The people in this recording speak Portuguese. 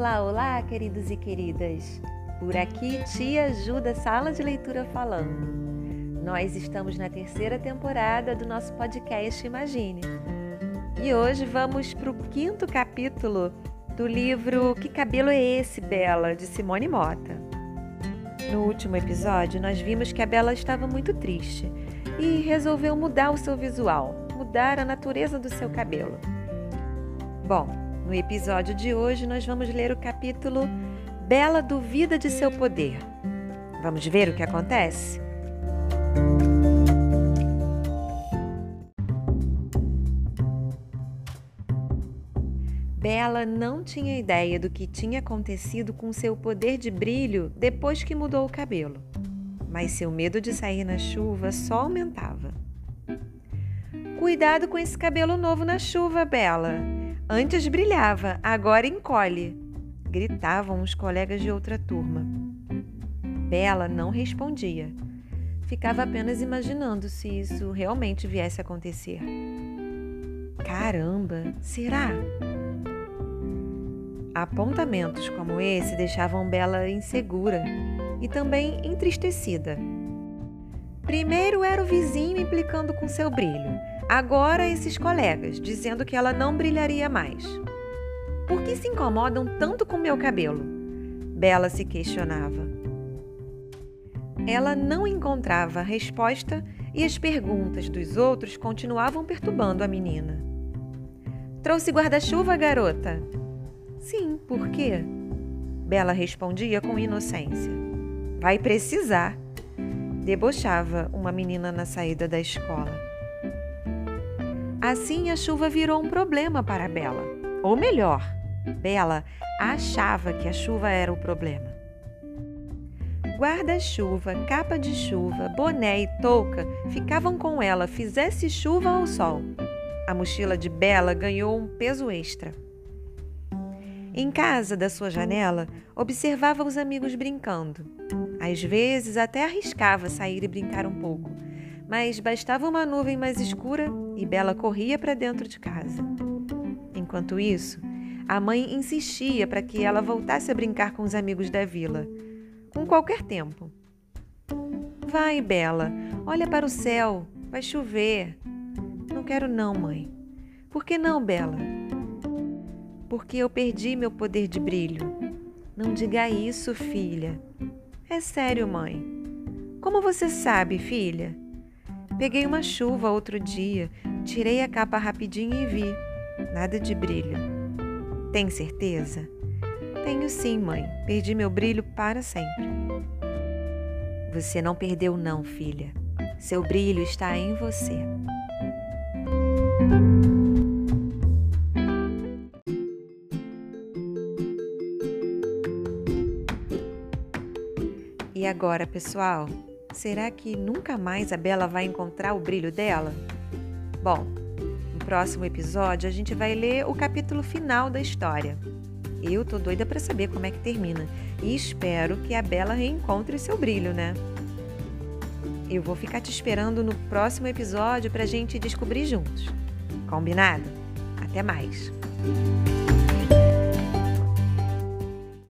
Olá, olá, queridos e queridas! Por aqui, Tia Ajuda Sala de Leitura falando. Nós estamos na terceira temporada do nosso podcast Imagine. E hoje vamos para o quinto capítulo do livro Que Cabelo é Esse, Bela, de Simone Mota. No último episódio, nós vimos que a Bela estava muito triste e resolveu mudar o seu visual, mudar a natureza do seu cabelo. Bom, no episódio de hoje nós vamos ler o capítulo Bela duvida de seu poder. Vamos ver o que acontece? Bela não tinha ideia do que tinha acontecido com seu poder de brilho depois que mudou o cabelo, mas seu medo de sair na chuva só aumentava. Cuidado com esse cabelo novo na chuva, Bela. Antes brilhava, agora encolhe, gritavam os colegas de outra turma. Bela não respondia. Ficava apenas imaginando se isso realmente viesse a acontecer. Caramba, será? Apontamentos como esse deixavam Bela insegura e também entristecida. Primeiro era o vizinho implicando com seu brilho. Agora esses colegas dizendo que ela não brilharia mais. Por que se incomodam tanto com meu cabelo? Bela se questionava. Ela não encontrava resposta e as perguntas dos outros continuavam perturbando a menina. Trouxe guarda-chuva, garota? Sim, por quê? Bela respondia com inocência. Vai precisar. Debochava uma menina na saída da escola. Assim, a chuva virou um problema para Bela. Ou melhor, Bela achava que a chuva era o problema. Guarda-chuva, capa de chuva, boné e touca ficavam com ela, fizesse chuva ou sol. A mochila de Bela ganhou um peso extra. Em casa da sua janela, observava os amigos brincando. Às vezes até arriscava sair e brincar um pouco mas bastava uma nuvem mais escura e Bela corria para dentro de casa. Enquanto isso, a mãe insistia para que ela voltasse a brincar com os amigos da vila, com qualquer tempo. Vai, Bela, olha para o céu, vai chover. Não quero, não, mãe. Por que não, Bela? Porque eu perdi meu poder de brilho. Não diga isso, filha. É sério, mãe. Como você sabe, filha? Peguei uma chuva outro dia, tirei a capa rapidinho e vi. Nada de brilho. Tem certeza? Tenho sim, mãe. Perdi meu brilho para sempre. Você não perdeu, não, filha. Seu brilho está em você. E agora, pessoal? Será que nunca mais a Bela vai encontrar o brilho dela? Bom, no próximo episódio a gente vai ler o capítulo final da história. Eu tô doida para saber como é que termina e espero que a Bela reencontre seu brilho, né? Eu vou ficar te esperando no próximo episódio pra gente descobrir juntos. Combinado? Até mais!